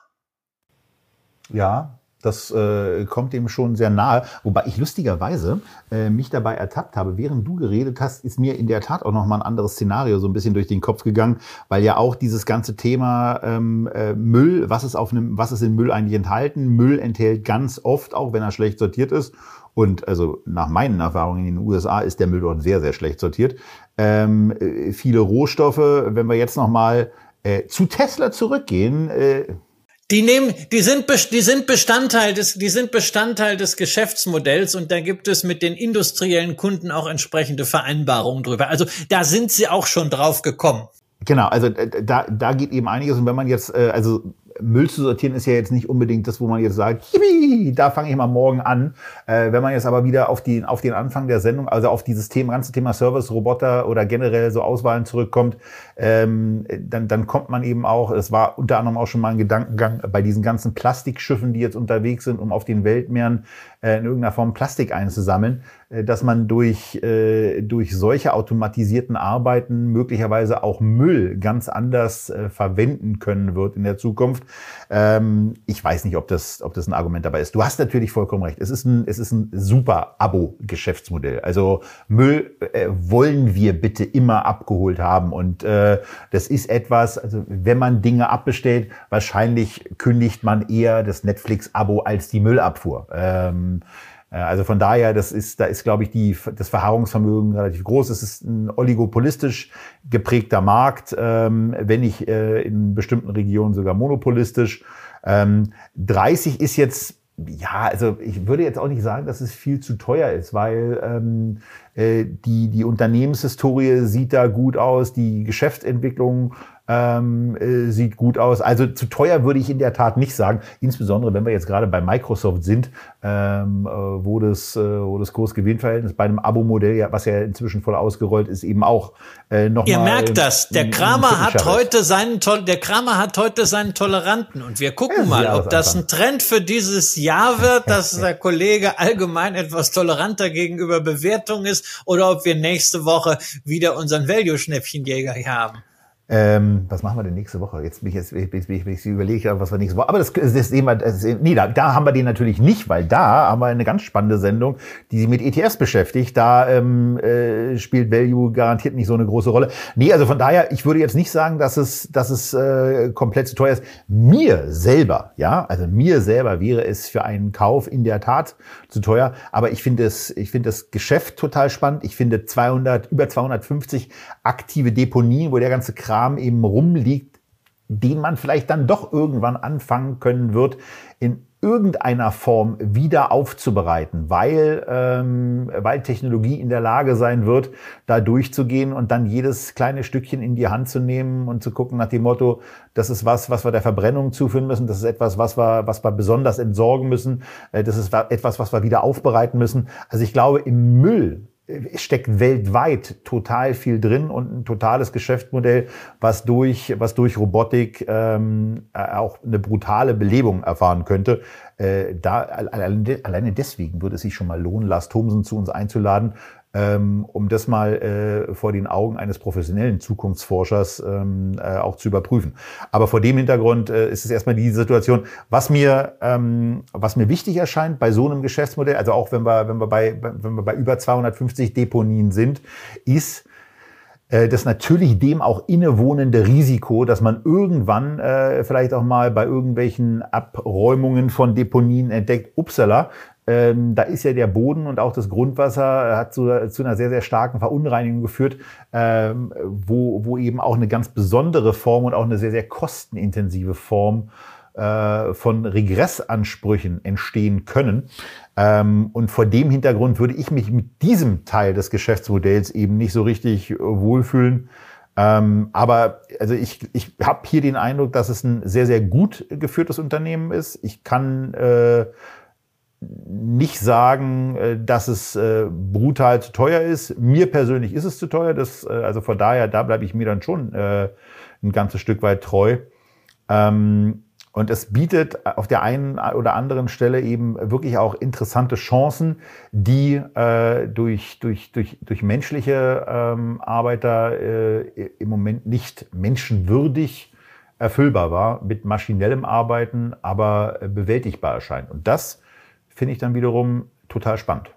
Ja, das äh, kommt dem schon sehr nahe. Wobei ich lustigerweise äh, mich dabei ertappt habe, während du geredet hast, ist mir in der Tat auch nochmal ein anderes Szenario so ein bisschen durch den Kopf gegangen, weil ja auch dieses ganze Thema ähm, äh, Müll, was ist auf einem, was ist in Müll eigentlich enthalten? Müll enthält ganz oft, auch wenn er schlecht sortiert ist. Und also nach meinen Erfahrungen in den USA ist der Müll dort sehr, sehr schlecht sortiert. Ähm, äh, viele Rohstoffe, wenn wir jetzt nochmal äh, zu Tesla zurückgehen. Äh, die nehmen, die sind, die sind Bestandteil des, die sind Bestandteil des Geschäftsmodells und da gibt es mit den industriellen Kunden auch entsprechende Vereinbarungen drüber. Also da sind sie auch schon drauf gekommen. Genau, also äh, da, da geht eben einiges und wenn man jetzt, äh, also Müll zu sortieren ist ja jetzt nicht unbedingt das, wo man jetzt sagt, Yippie, da fange ich mal morgen an. Äh, wenn man jetzt aber wieder auf, die, auf den Anfang der Sendung, also auf dieses Thema, ganze Thema Service, Roboter oder generell so Auswahlen zurückkommt, ähm, dann, dann kommt man eben auch, es war unter anderem auch schon mal ein Gedankengang bei diesen ganzen Plastikschiffen, die jetzt unterwegs sind, um auf den Weltmeeren in irgendeiner Form Plastik einzusammeln, äh, dass man durch, äh, durch solche automatisierten Arbeiten möglicherweise auch Müll ganz anders äh, verwenden können wird in der Zukunft. Ähm, ich weiß nicht, ob das, ob das ein Argument dabei ist. Du hast natürlich vollkommen recht. Es ist ein, es ist ein super Abo-Geschäftsmodell. Also Müll äh, wollen wir bitte immer abgeholt haben. Und äh, das ist etwas, also wenn man Dinge abbestellt, wahrscheinlich kündigt man eher das Netflix-Abo als die Müllabfuhr. Ähm, ähm, äh, also von daher, das ist, da ist, glaube ich, die, das Verharrungsvermögen relativ groß. Es ist ein oligopolistisch geprägter Markt, ähm, wenn nicht äh, in bestimmten Regionen sogar monopolistisch. Ähm, 30 ist jetzt ja, also ich würde jetzt auch nicht sagen, dass es viel zu teuer ist, weil ähm, äh, die, die Unternehmenshistorie sieht da gut aus, die Geschäftsentwicklung ähm, äh, sieht gut aus. Also zu teuer würde ich in der Tat nicht sagen, insbesondere wenn wir jetzt gerade bei Microsoft sind, ähm, äh, wo das, äh, wo das Kurs-Gewinn-Verhältnis bei einem Abo-Modell, ja, was ja inzwischen voll ausgerollt ist, eben auch äh, noch Ihr mal, merkt das, der Kramer hat heute seinen der Kramer hat heute seinen Toleranten. Und wir gucken ja, mal, ob das ein Trend für dieses Jahr wird, dass der Kollege allgemein etwas toleranter gegenüber Bewertung ist oder ob wir nächste Woche wieder unseren Value-Schnäppchenjäger hier haben. Ähm, was machen wir denn nächste Woche? Jetzt bin ich jetzt, ich, ich, ich, ich überlege, was wir nächste Woche. Aber das, das sehen wir, das, nee, da, da haben wir den natürlich nicht, weil da haben wir eine ganz spannende Sendung, die sich mit ETFs beschäftigt. Da ähm, äh, spielt Value garantiert nicht so eine große Rolle. Nee, also von daher, ich würde jetzt nicht sagen, dass es, dass es äh, komplett zu teuer ist. Mir selber, ja, also mir selber wäre es für einen Kauf in der Tat zu teuer. Aber ich finde es, ich finde das Geschäft total spannend. Ich finde 200, über 250 aktive Deponien, wo der ganze Kram Kram eben rumliegt, den man vielleicht dann doch irgendwann anfangen können wird, in irgendeiner Form wieder aufzubereiten, weil, ähm, weil Technologie in der Lage sein wird, da durchzugehen und dann jedes kleine Stückchen in die Hand zu nehmen und zu gucken nach dem Motto, das ist was, was wir der Verbrennung zuführen müssen, das ist etwas, was wir, was wir besonders entsorgen müssen, äh, das ist etwas, was wir wieder aufbereiten müssen. Also ich glaube, im Müll steckt weltweit total viel drin und ein totales Geschäftsmodell, was durch, was durch Robotik ähm, äh, auch eine brutale Belebung erfahren könnte. Äh, da alleine deswegen würde es sich schon mal lohnen, Lars Thomsen zu uns einzuladen, um das mal äh, vor den Augen eines professionellen Zukunftsforschers ähm, äh, auch zu überprüfen. Aber vor dem Hintergrund äh, ist es erstmal die Situation, was mir, ähm, was mir wichtig erscheint bei so einem Geschäftsmodell, also auch wenn wir, wenn wir bei, wenn wir bei über 250 Deponien sind, ist, das natürlich dem auch innewohnende Risiko, dass man irgendwann äh, vielleicht auch mal bei irgendwelchen Abräumungen von Deponien entdeckt, upsala, ähm, da ist ja der Boden und auch das Grundwasser hat zu, zu einer sehr, sehr starken Verunreinigung geführt, ähm, wo, wo eben auch eine ganz besondere Form und auch eine sehr, sehr kostenintensive Form äh, von Regressansprüchen entstehen können. Ähm, und vor dem Hintergrund würde ich mich mit diesem Teil des Geschäftsmodells eben nicht so richtig äh, wohlfühlen. Ähm, aber also ich, ich habe hier den Eindruck, dass es ein sehr, sehr gut geführtes Unternehmen ist. Ich kann äh, nicht sagen, äh, dass es äh, brutal zu teuer ist. Mir persönlich ist es zu teuer. Das, äh, also von daher, da bleibe ich mir dann schon ein ganzes Stück weit treu. Ähm, und es bietet auf der einen oder anderen Stelle eben wirklich auch interessante Chancen, die durch, durch, durch, durch menschliche ähm, Arbeiter im Moment nicht menschenwürdig erfüllbar war, mit maschinellem Arbeiten aber bewältigbar erscheint. Und das finde ich dann wiederum total spannend.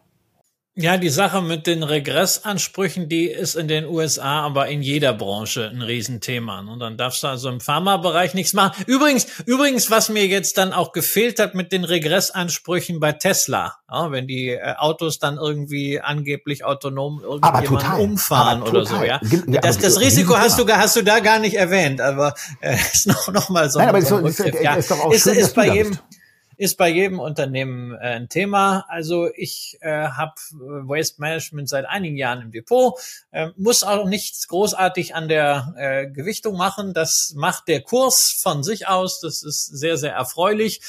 Ja, die Sache mit den Regressansprüchen, die ist in den USA aber in jeder Branche ein Riesenthema. Und dann darfst du also im Pharmabereich nichts machen. Übrigens, übrigens, was mir jetzt dann auch gefehlt hat mit den Regressansprüchen bei Tesla, ja, wenn die äh, Autos dann irgendwie angeblich autonom irgendjemanden umfahren oder so, ja. Das, das Risiko hast du, hast du da gar nicht erwähnt, aber äh, ist noch, noch mal so. Nein, aber so, ist, ja, ist, doch auch ist, schön, ist bei jedem. Bist ist bei jedem Unternehmen äh, ein Thema. Also ich äh, habe äh, Waste Management seit einigen Jahren im Depot, äh, muss auch nichts großartig an der äh, Gewichtung machen. Das macht der Kurs von sich aus. Das ist sehr, sehr erfreulich.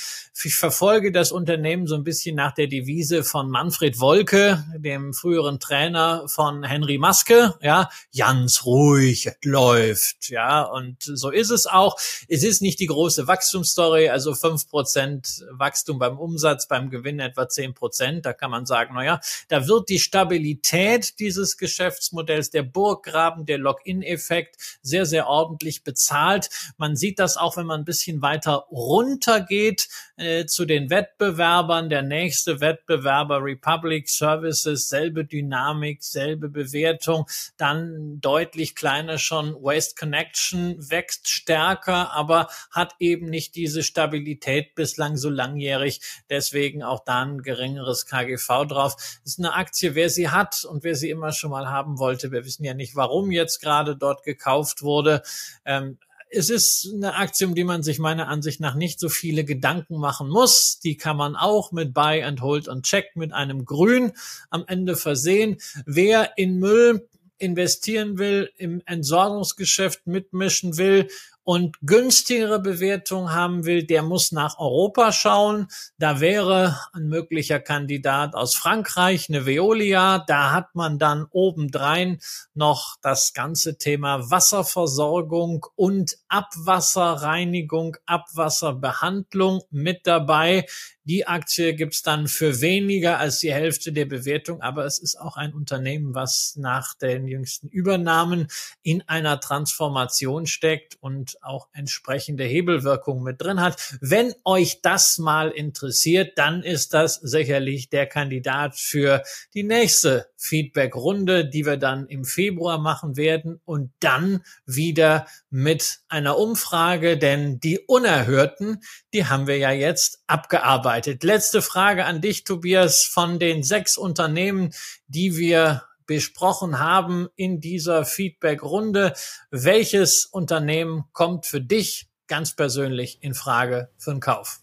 Ich verfolge das Unternehmen so ein bisschen nach der Devise von Manfred Wolke, dem früheren Trainer von Henry Maske. Ja, ganz ruhig, läuft. Ja, und so ist es auch. Es ist nicht die große Wachstumsstory, also fünf Prozent Wachstum beim Umsatz, beim Gewinn etwa zehn Prozent. Da kann man sagen, naja, da wird die Stabilität dieses Geschäftsmodells, der Burggraben, der Login-Effekt sehr, sehr ordentlich bezahlt. Man sieht das auch, wenn man ein bisschen weiter runtergeht äh, zu den Wettbewerbern. Der nächste Wettbewerber Republic Services, selbe Dynamik, selbe Bewertung. Dann deutlich kleiner schon Waste Connection wächst stärker, aber hat eben nicht diese Stabilität bislang so langjährig. Deswegen auch da ein geringeres KGV drauf. Das ist eine Aktie, wer sie hat und wer sie immer schon mal haben wollte. Wir wissen ja nicht, warum jetzt gerade dort gekauft wurde. Ähm, es ist eine Aktie, um die man sich meiner Ansicht nach nicht so viele Gedanken machen muss. Die kann man auch mit Buy and Hold und Check mit einem Grün am Ende versehen. Wer in Müll investieren will, im Entsorgungsgeschäft mitmischen will, und günstigere Bewertung haben will, der muss nach Europa schauen. Da wäre ein möglicher Kandidat aus Frankreich, eine Veolia. Da hat man dann obendrein noch das ganze Thema Wasserversorgung und Abwasserreinigung, Abwasserbehandlung mit dabei. Die Aktie gibt's dann für weniger als die Hälfte der Bewertung, aber es ist auch ein Unternehmen, was nach den jüngsten Übernahmen in einer Transformation steckt und auch entsprechende Hebelwirkungen mit drin hat. Wenn euch das mal interessiert, dann ist das sicherlich der Kandidat für die nächste Feedback-Runde, die wir dann im Februar machen werden und dann wieder mit einer Umfrage, denn die Unerhörten, die haben wir ja jetzt abgearbeitet. Letzte Frage an dich, Tobias, von den sechs Unternehmen, die wir besprochen haben in dieser Feedback-Runde. Welches Unternehmen kommt für dich ganz persönlich in Frage für einen Kauf?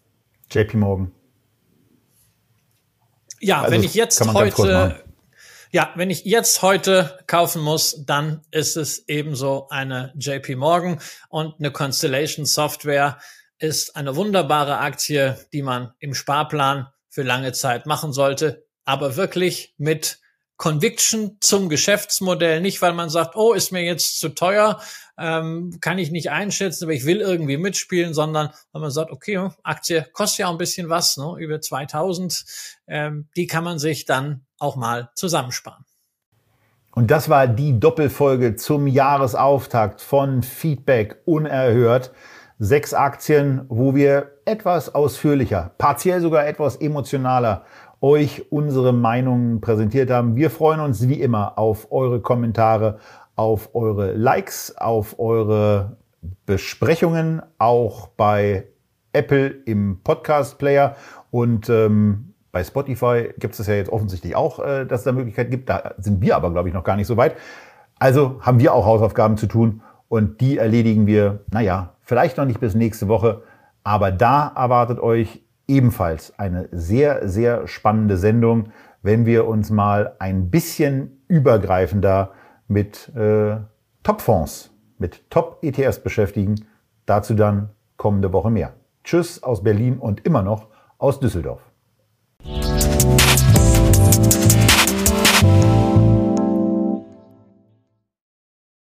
JP Morgan. Ja, also wenn ich jetzt heute ja, wenn ich jetzt heute kaufen muss, dann ist es ebenso eine JP Morgan und eine Constellation Software ist eine wunderbare Aktie, die man im Sparplan für lange Zeit machen sollte, aber wirklich mit Conviction zum Geschäftsmodell, nicht weil man sagt, oh, ist mir jetzt zu teuer, ähm, kann ich nicht einschätzen, aber ich will irgendwie mitspielen, sondern weil man sagt, okay, Aktie kostet ja auch ein bisschen was, ne, über 2000, ähm, die kann man sich dann auch mal zusammensparen. Und das war die Doppelfolge zum Jahresauftakt von Feedback unerhört. Sechs Aktien, wo wir etwas ausführlicher, partiell sogar etwas emotionaler euch unsere Meinungen präsentiert haben. Wir freuen uns wie immer auf eure Kommentare, auf eure Likes, auf eure Besprechungen, auch bei Apple im Podcast-Player und ähm, bei Spotify gibt es ja jetzt offensichtlich auch, äh, dass es da Möglichkeiten gibt. Da sind wir aber, glaube ich, noch gar nicht so weit. Also haben wir auch Hausaufgaben zu tun und die erledigen wir, naja, vielleicht noch nicht bis nächste Woche, aber da erwartet euch ebenfalls eine sehr, sehr spannende Sendung, wenn wir uns mal ein bisschen übergreifender mit äh, Top-Fonds, mit Top-ETFs beschäftigen. Dazu dann kommende Woche mehr. Tschüss aus Berlin und immer noch aus Düsseldorf.